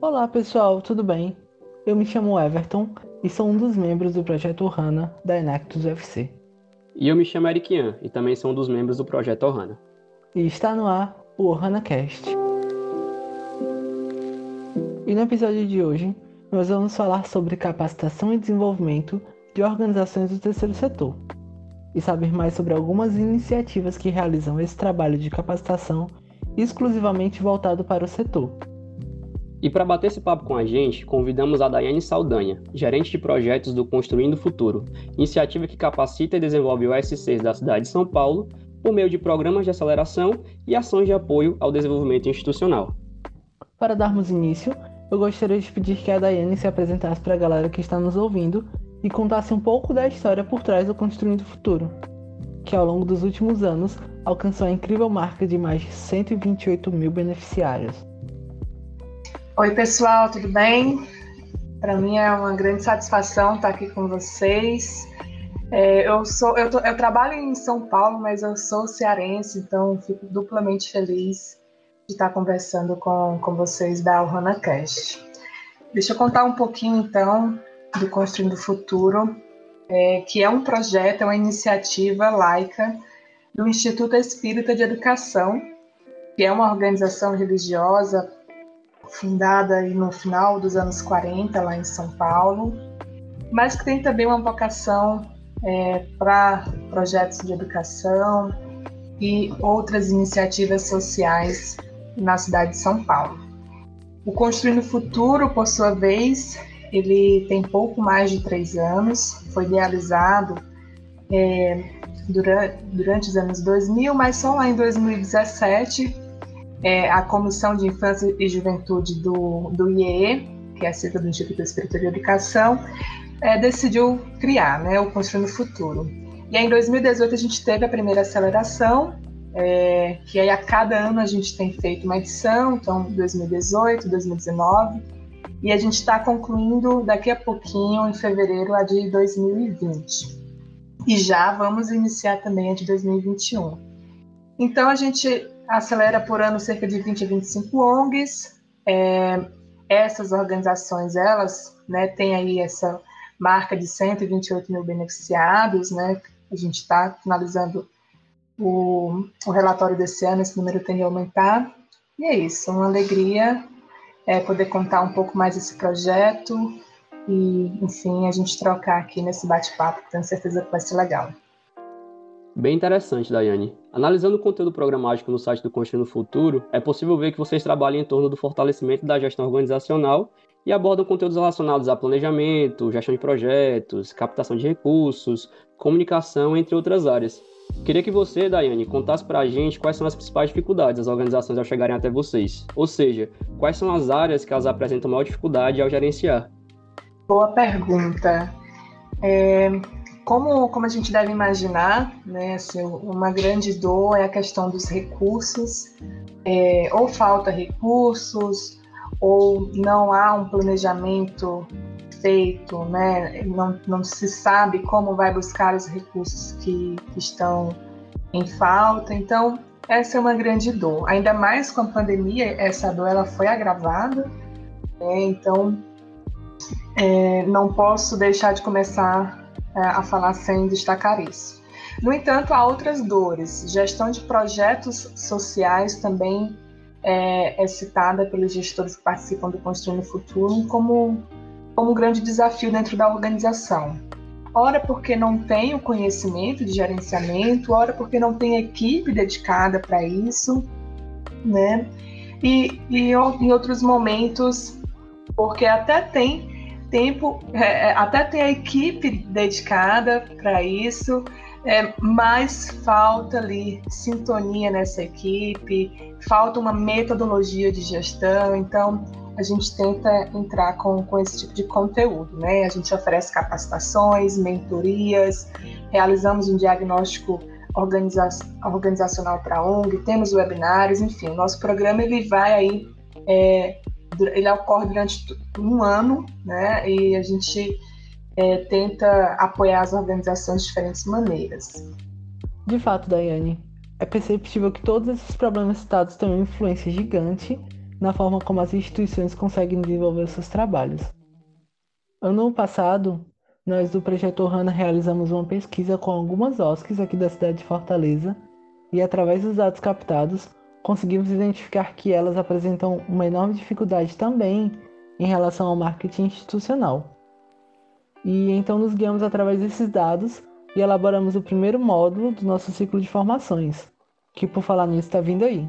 Olá pessoal, tudo bem? Eu me chamo Everton e sou um dos membros do projeto Ohana da Enactus UFC. E eu me chamo Erikian e também sou um dos membros do projeto Ohana. E está no ar o Ohana Cast. E no episódio de hoje, nós vamos falar sobre capacitação e desenvolvimento de organizações do terceiro setor e saber mais sobre algumas iniciativas que realizam esse trabalho de capacitação exclusivamente voltado para o setor. E para bater esse papo com a gente, convidamos a Daiane Saldanha, gerente de projetos do Construindo o Futuro, iniciativa que capacita e desenvolve OSCs da cidade de São Paulo por meio de programas de aceleração e ações de apoio ao desenvolvimento institucional. Para darmos início, eu gostaria de pedir que a Daiane se apresentasse para a galera que está nos ouvindo e contasse um pouco da história por trás do Construindo o Futuro, que ao longo dos últimos anos alcançou a incrível marca de mais de 128 mil beneficiários. Oi, pessoal, tudo bem? Para mim é uma grande satisfação estar aqui com vocês. É, eu sou, eu, tô, eu, trabalho em São Paulo, mas eu sou cearense, então fico duplamente feliz de estar conversando com, com vocês da Ohana Cast. Deixa eu contar um pouquinho então do Construindo o Futuro, é, que é um projeto, é uma iniciativa laica do Instituto Espírita de Educação, que é uma organização religiosa fundada no final dos anos 40 lá em São Paulo, mas que tem também uma vocação é, para projetos de educação e outras iniciativas sociais na cidade de São Paulo. O Construindo o Futuro, por sua vez, ele tem pouco mais de três anos, foi idealizado é, durante, durante os anos 2000, mas só lá em 2017 é, a Comissão de Infância e Juventude do, do IEE, que é a sigla do Instituto Espírita de Educação, é, decidiu criar né, o Construindo o Futuro. E aí, em 2018 a gente teve a primeira aceleração, é, que aí a cada ano a gente tem feito uma edição, então 2018, 2019, e a gente está concluindo daqui a pouquinho, em fevereiro, a de 2020. E já vamos iniciar também a de 2021. Então a gente acelera por ano cerca de 20 a 25 ONGs. É, essas organizações, elas né, têm aí essa marca de 128 mil beneficiados, né? A gente está finalizando o, o, relatório desse ano, esse número tem de aumentar. E é isso, uma alegria é, poder contar um pouco mais desse projeto e, enfim, a gente trocar aqui nesse bate-papo, tenho certeza que vai ser legal. Bem interessante, Daiane. Analisando o conteúdo programático no site do Construindo Futuro, é possível ver que vocês trabalham em torno do fortalecimento da gestão organizacional e abordam conteúdos relacionados a planejamento, gestão de projetos, captação de recursos, comunicação, entre outras áreas. Queria que você, Daiane, contasse para a gente quais são as principais dificuldades das organizações ao chegarem até vocês. Ou seja, quais são as áreas que elas apresentam maior dificuldade ao gerenciar? Boa pergunta. É, como, como a gente deve imaginar, né, assim, uma grande dor é a questão dos recursos, é, ou falta recursos, ou não há um planejamento feito, né, não, não se sabe como vai buscar os recursos que, que estão em falta. Então, essa é uma grande dor. Ainda mais com a pandemia, essa dor ela foi agravada. Né, então, é, não posso deixar de começar é, a falar sem destacar isso. No entanto, há outras dores. Gestão de projetos sociais também é, é citada pelos gestores que participam do Construindo o Futuro como, como um grande desafio dentro da organização. Ora porque não tem o conhecimento de gerenciamento, ora porque não tem equipe dedicada para isso, né? E, e em outros momentos, porque até tem tempo, é, é, até tem a equipe dedicada para isso, é, mas falta ali sintonia nessa equipe, falta uma metodologia de gestão, então a gente tenta entrar com, com esse tipo de conteúdo, né? A gente oferece capacitações, mentorias, realizamos um diagnóstico organiza organizacional para a ONG, temos webinários, enfim, nosso programa ele vai aí é, ele ocorre durante um ano, né? E a gente é, tenta apoiar as organizações de diferentes maneiras. De fato, Daiane, é perceptível que todos esses problemas citados têm uma influência gigante na forma como as instituições conseguem desenvolver seus trabalhos. Ano passado, nós do Projeto Ohana realizamos uma pesquisa com algumas OSCs aqui da cidade de Fortaleza e, através dos dados captados, conseguimos identificar que elas apresentam uma enorme dificuldade também em relação ao marketing institucional. E então nos guiamos através desses dados e elaboramos o primeiro módulo do nosso ciclo de formações, que por falar nisso está vindo aí.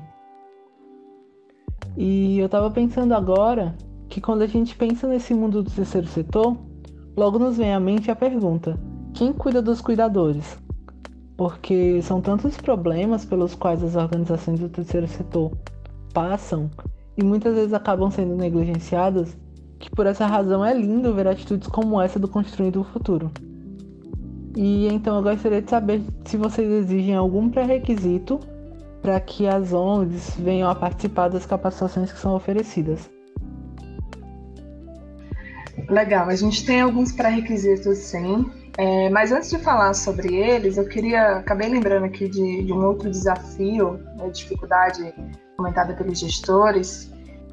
E eu estava pensando agora que quando a gente pensa nesse mundo do terceiro setor, logo nos vem à mente a pergunta: quem cuida dos cuidadores? Porque são tantos problemas pelos quais as organizações do terceiro setor passam e muitas vezes acabam sendo negligenciadas, que por essa razão é lindo ver atitudes como essa do Construindo o Futuro. E então eu gostaria de saber se vocês exigem algum pré-requisito para que as ONGs venham a participar das capacitações que são oferecidas. Legal, a gente tem alguns pré-requisitos sim, é, mas antes de falar sobre eles, eu queria, acabei lembrando aqui de, de um outro desafio, né, dificuldade comentada pelos gestores,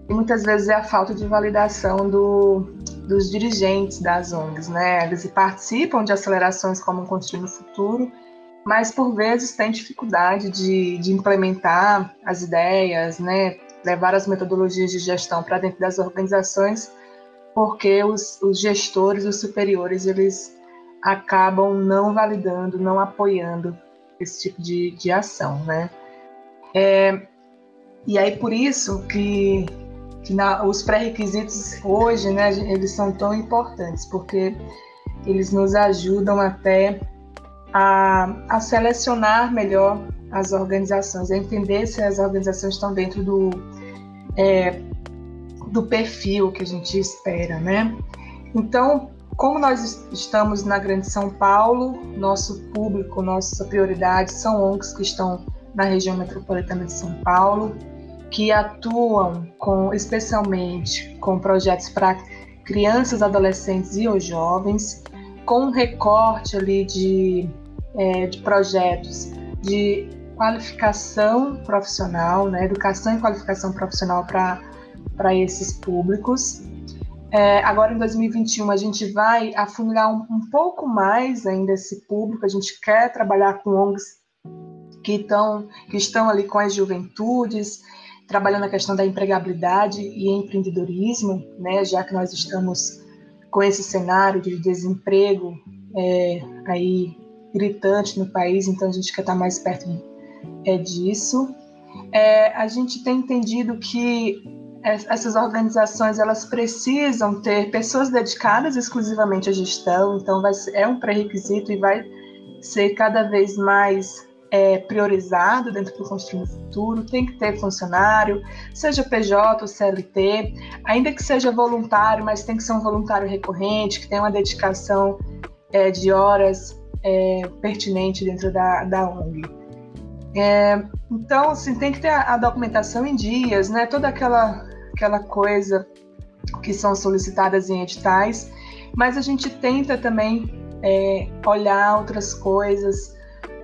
e muitas vezes é a falta de validação do, dos dirigentes das ONGs, né? Eles participam de acelerações como Construir no Futuro, mas por vezes têm dificuldade de, de implementar as ideias, né? Levar as metodologias de gestão para dentro das organizações porque os, os gestores, os superiores, eles acabam não validando, não apoiando esse tipo de, de ação, né? É, e aí por isso que, que na, os pré-requisitos hoje, né, eles são tão importantes, porque eles nos ajudam até a, a selecionar melhor as organizações, a entender se as organizações estão dentro do é, do perfil que a gente espera, né? Então, como nós estamos na Grande São Paulo, nosso público, nossa prioridade são ONGs que estão na região metropolitana de São Paulo, que atuam com, especialmente com projetos para crianças, adolescentes e os jovens, com um recorte ali de, é, de projetos de qualificação profissional, né, educação e qualificação profissional para para esses públicos. É, agora, em 2021, a gente vai afunilar um, um, pouco mais ainda esse público. A gente quer trabalhar com ONGs que, estão que estão ali com as juventudes, trabalhando a questão da empregabilidade e empreendedorismo, né, já que nós estamos com esse cenário de desemprego é, aí gritante no país, então a gente quer estar mais perto é, disso. É, a gente tem entendido que essas organizações elas precisam ter pessoas dedicadas exclusivamente à gestão, então vai ser, é um pré-requisito e vai ser cada vez mais é, priorizado dentro do Construindo Futuro. Tem que ter funcionário, seja PJ ou CLT, ainda que seja voluntário, mas tem que ser um voluntário recorrente, que tenha uma dedicação é, de horas é, pertinente dentro da, da ONG. É, então, assim, tem que ter a, a, documentação em dias, né? Toda aquela aquela coisa que são solicitadas em editais, mas a gente tenta também é, olhar outras coisas,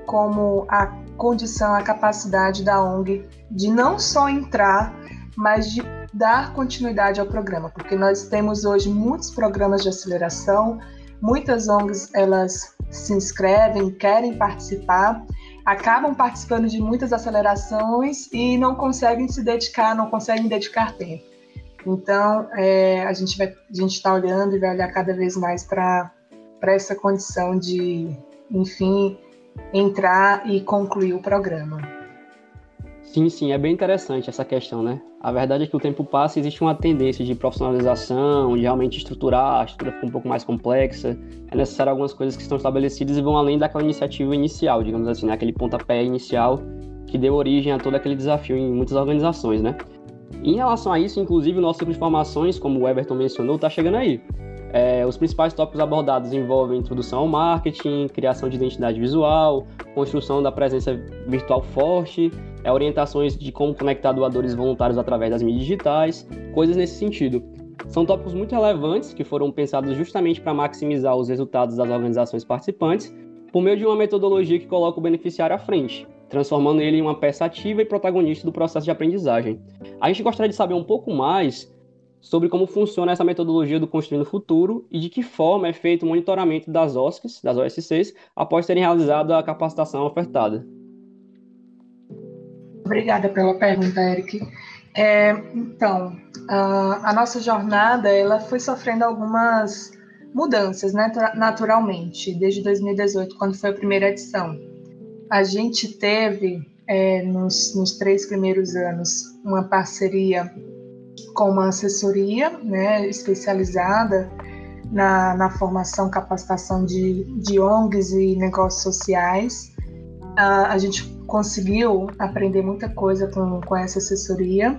como a condição, a capacidade da ONG de não só entrar, mas de dar continuidade ao programa, porque nós temos hoje muitos programas de aceleração, muitas ONGs elas se inscrevem, querem participar, acabam participando de muitas acelerações e não conseguem se dedicar, não conseguem dedicar tempo. Então, é, a gente está olhando e vai olhar cada vez mais para essa condição de, enfim, entrar e concluir o programa. Sim, sim, é bem interessante essa questão, né? A verdade é que o tempo passa e existe uma tendência de profissionalização, de realmente estruturar, a estrutura fica um pouco mais complexa. É necessário algumas coisas que estão estabelecidas e vão além daquela iniciativa inicial, digamos assim, né? aquele pontapé inicial que deu origem a todo aquele desafio em muitas organizações, né? Em relação a isso, inclusive, o nosso ciclo de formações, como o Everton mencionou, está chegando aí. É, os principais tópicos abordados envolvem introdução ao marketing, criação de identidade visual, construção da presença virtual forte, é, orientações de como conectar doadores voluntários através das mídias digitais, coisas nesse sentido. São tópicos muito relevantes que foram pensados justamente para maximizar os resultados das organizações participantes por meio de uma metodologia que coloca o beneficiário à frente. transformando ele em uma peça ativa e protagonista do processo de aprendizagem. A gente gostaria de saber um pouco mais sobre como funciona essa metodologia do Construindo o Futuro e de que forma é feito o monitoramento das OSCs, das OSCs, após terem realizado a capacitação ofertada. Obrigada pela pergunta, Eric. É, então, a, a, nossa jornada ela foi sofrendo algumas mudanças, né, naturalmente, desde 2018, quando foi a primeira edição. A gente teve, é, nos, nos três primeiros anos, uma parceria com uma assessoria né, especializada na, na formação, capacitação de, de ONGs e negócios sociais. A gente conseguiu aprender muita coisa com, com essa assessoria.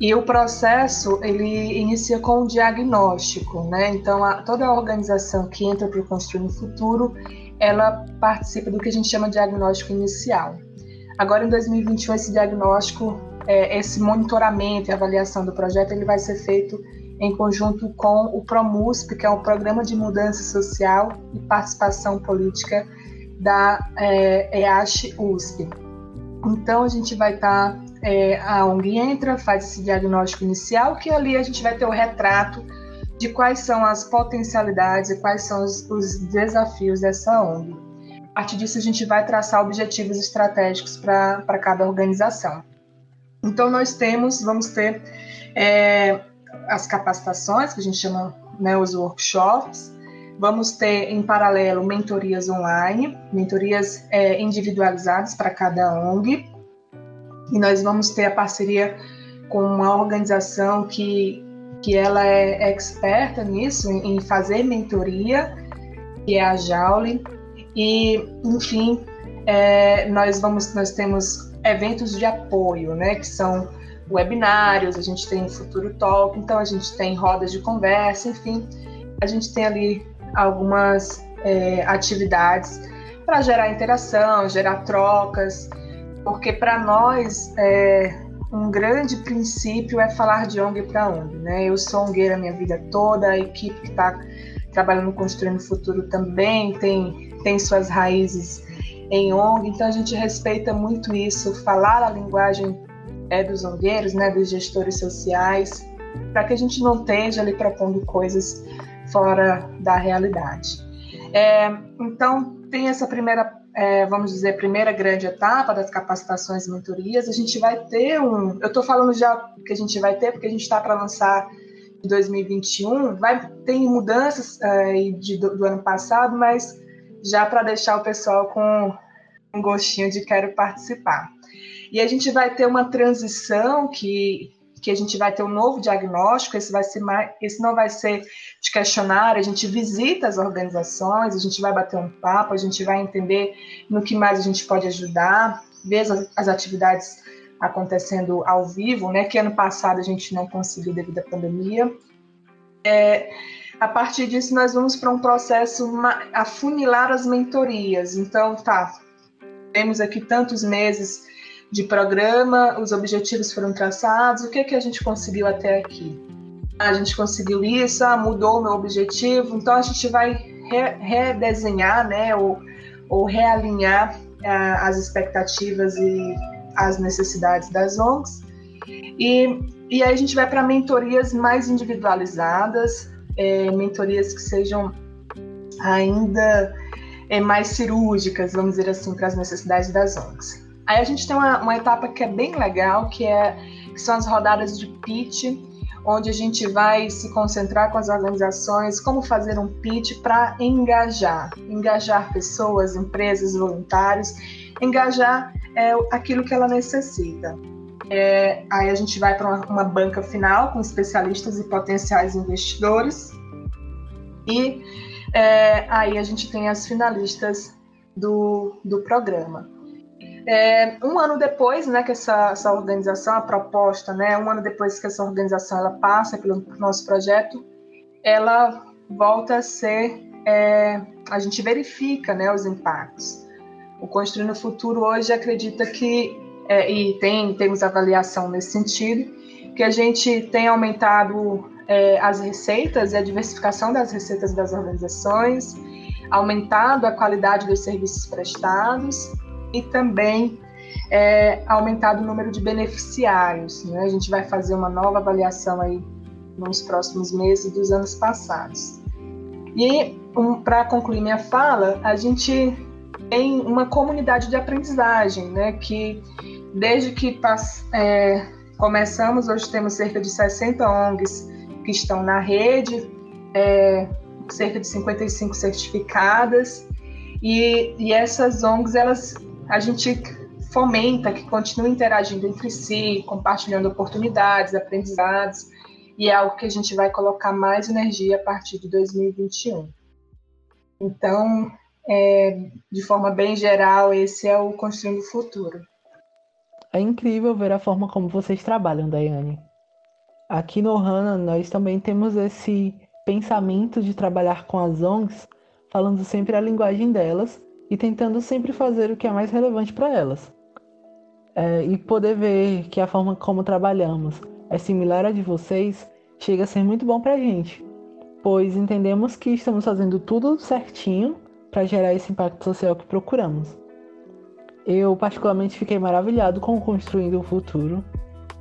E o processo ele inicia com o diagnóstico, né? Então a, toda a organização que entra para o Construir no Futuro, ela participa do que a gente chama de diagnóstico inicial. Agora em 2021 esse diagnóstico é, esse monitoramento e avaliação do projeto ele vai ser feito em conjunto com o PROMUSP, que é o Programa de Mudança Social e Participação Política da é, EASH USP. Então a gente vai estar, tá, é, a ONG entra, faz esse diagnóstico inicial, que ali a gente vai ter o retrato de quais são as potencialidades e quais são os, os desafios dessa ONG. A partir disso a gente vai traçar objetivos estratégicos para cada organização. Então, nós temos, vamos ter é, as capacitações, que a gente chama né, os workshops, vamos ter em paralelo mentorias online, mentorias é, individualizadas para cada ONG, e nós vamos ter a parceria com uma organização que, que ela é experta nisso, em fazer mentoria, que é a Jaule, e, enfim, é, nós vamos, nós temos eventos de apoio, né, que são webinários, a gente tem Futuro Talk, então a gente tem rodas de conversa, enfim, a gente tem ali algumas é, atividades para gerar interação, gerar trocas, porque para nós é, um grande princípio é falar de ONG para ONG, né? Eu sou ONGeira minha vida toda, a equipe que está trabalhando construindo o futuro também tem tem suas raízes em ONG, então a gente respeita muito isso, falar a linguagem é, dos ongueiros, né, dos gestores sociais, para que a gente não esteja ali propondo coisas fora da realidade. É, então, tem essa primeira, é, vamos dizer, primeira grande etapa das capacitações e mentorias. A gente vai ter um. Eu estou falando já que a gente vai ter, porque a gente está para lançar em 2021. Vai, tem mudanças é, de, do, do ano passado, mas já para deixar o pessoal com um gostinho de quero participar. E a gente vai ter uma transição que, que a gente vai ter um novo diagnóstico, esse vai ser mais, esse não vai ser de questionário, a gente visita as organizações, a gente vai bater um papo, a gente vai entender no que mais a gente pode ajudar, ver as, as atividades acontecendo ao vivo, né? Que ano passado a gente não conseguiu devido à pandemia. É, a partir disso, nós vamos para um processo afunilar as mentorias. Então, tá, temos aqui tantos meses de programa, os objetivos foram traçados, o que, que a gente conseguiu até aqui? A gente conseguiu isso, ah, mudou o meu objetivo, então a gente vai re redesenhar, né, ou, ou realinhar ah, as expectativas e as necessidades das ONGs. E, e aí a gente vai para mentorias mais individualizadas, é, mentorias que sejam ainda é, mais cirúrgicas, vamos dizer assim, para as necessidades das ONGs. Aí a gente tem uma, uma etapa que é bem legal, que, é, que são as rodadas de pitch, onde a gente vai se concentrar com as organizações, como fazer um pitch para engajar, engajar pessoas, empresas, voluntários, engajar é, aquilo que ela necessita. É, aí a gente vai para uma, uma, banca final com especialistas e potenciais investidores. E é, aí a gente tem as finalistas do, do programa. É, um ano depois, né, que essa, essa organização, a proposta, né, um ano depois que essa organização ela passa pelo nosso projeto, ela volta a ser, é, a gente verifica, né, os impactos. O Construindo o Futuro hoje acredita que é, e tem, temos avaliação nesse sentido, que a gente tem aumentado é, as receitas e a diversificação das receitas das organizações, aumentado a qualidade dos serviços prestados e também é, aumentado o número de beneficiários. Né? A gente vai fazer uma nova avaliação aí nos próximos meses dos anos passados. E um, para concluir minha fala, a gente tem uma comunidade de aprendizagem, né? Que desde que é, começamos, hoje temos cerca de 60 ONGs que estão na rede, é, cerca de 55 certificadas, e, e essas ONGs, elas, a gente fomenta que continuem interagindo entre si, compartilhando oportunidades, aprendizados, e é algo que a gente vai colocar mais energia a partir de 2021. Então, é, de forma bem geral, esse é o Construindo o Futuro. É incrível ver a forma como vocês trabalham, Daiane. Aqui no Ohana, nós também temos esse pensamento de trabalhar com as ONGs, falando sempre a linguagem delas e tentando sempre fazer o que é mais relevante para elas. É, e poder ver que a forma como trabalhamos é similar à de vocês chega a ser muito bom para a gente, pois entendemos que estamos fazendo tudo certinho para gerar esse impacto social que procuramos. Eu, particularmente, fiquei maravilhado com Construindo o Futuro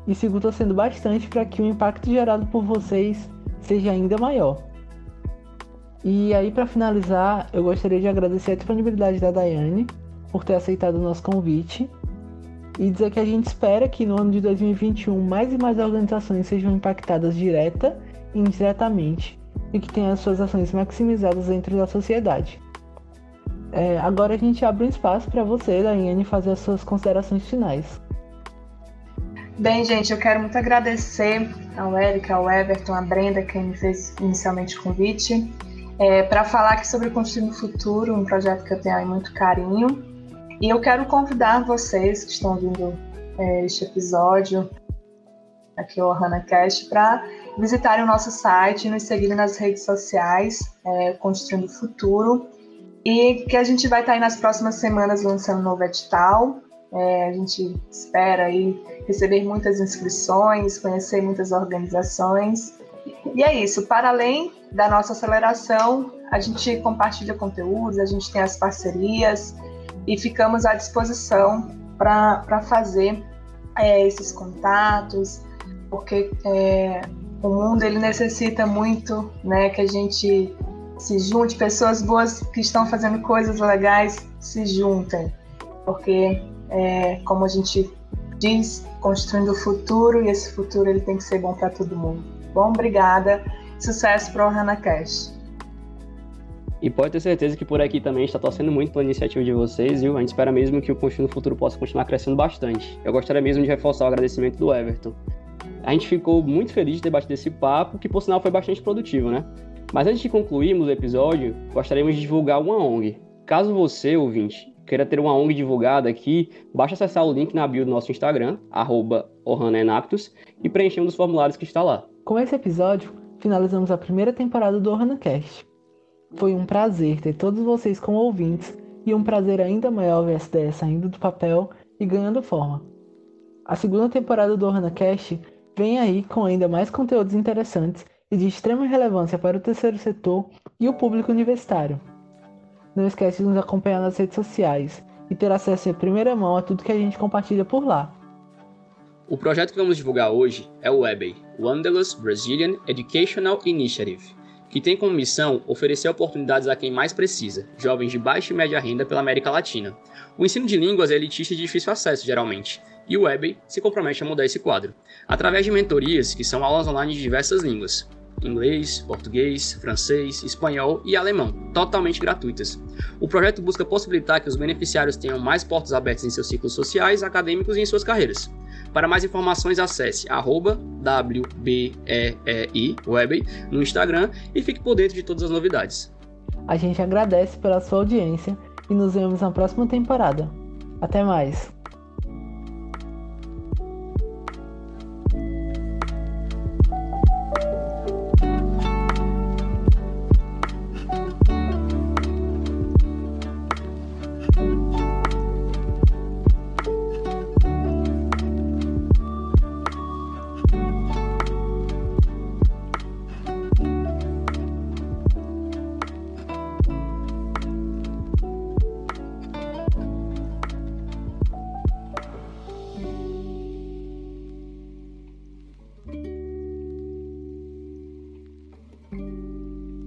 e sigo torcendo bastante para que o impacto gerado por vocês seja ainda maior. E aí, para finalizar, eu gostaria de agradecer a disponibilidade da Daiane por ter aceitado o nosso convite e dizer que a gente espera que no ano de 2021 mais e mais organizações sejam impactadas direta e indiretamente e que tenham as suas ações maximizadas dentro da sociedade. É, agora a gente abre um espaço para você, Daiane, fazer as suas considerações finais. Bem, gente, eu quero muito agradecer ao Eric, ao Everton, à Brenda, que me fez inicialmente o convite, é, para falar aqui sobre o Construir no Futuro, um projeto que eu tenho aí muito carinho. E eu quero convidar vocês que estão ouvindo é, este episódio, aqui o HanaCast, para visitarem o nosso site nos seguirem nas redes sociais, é, Construindo o Futuro. E que a gente vai estar aí nas próximas semanas lançando um novo edital. É, a gente espera aí receber muitas inscrições, conhecer muitas organizações. E é isso. Para além da nossa aceleração, a gente compartilha conteúdos, a gente tem as parcerias e ficamos à disposição para fazer é, esses contatos, porque é, o mundo ele necessita muito né, que a gente se junte, pessoas boas que estão fazendo coisas legais se juntem, porque é, como a gente diz, construindo o futuro e esse futuro ele tem que ser bom para todo mundo. Bom, obrigada, sucesso para o HanaCast. E pode ter certeza que por aqui também está torcendo muito pela iniciativa de vocês, viu? A gente espera mesmo que o Construindo Futuro possa continuar crescendo bastante. Eu gostaria mesmo de reforçar o agradecimento do Everton. A gente ficou muito feliz de ter batido esse papo, que por sinal foi bastante produtivo, né? Mas antes de concluirmos o episódio, gostaríamos de divulgar uma ONG. Caso você, ouvinte, queira ter uma ONG divulgada aqui, basta acessar o link na bio do nosso Instagram, @ohanaenactus, e preencher um dos formulários que está lá. Com esse episódio, finalizamos a primeira temporada do OhanaCast. Foi um prazer ter todos vocês como ouvintes e um prazer ainda maior ver essa ideia saindo do papel e ganhando forma. A segunda temporada do OhanaCast vem aí com ainda mais conteúdos interessantes e de extrema relevância para o terceiro setor e o público universitário. Não esquece de nos acompanhar nas redes sociais e ter acesso em primeira mão a tudo que a gente compartilha por lá. O projeto que vamos divulgar hoje é o WEBEI, Wanderlust Brazilian Educational Initiative, que tem como missão oferecer oportunidades a quem mais precisa, jovens de baixa e média renda pela América Latina. O ensino de línguas é elitista e de difícil acesso, geralmente, e o WEBEI se compromete a mudar esse quadro, através de mentorias que são aulas online de diversas línguas, inglês, português, francês, espanhol e alemão, totalmente gratuitas. O projeto busca possibilitar que os beneficiários tenham mais portas abertas em seus ciclos sociais, acadêmicos e em suas carreiras. Para mais informações, acesse WBEEI Web no Instagram e fique por dentro de todas as novidades. A gente agradece pela sua audiência e nos vemos na próxima temporada. Até mais!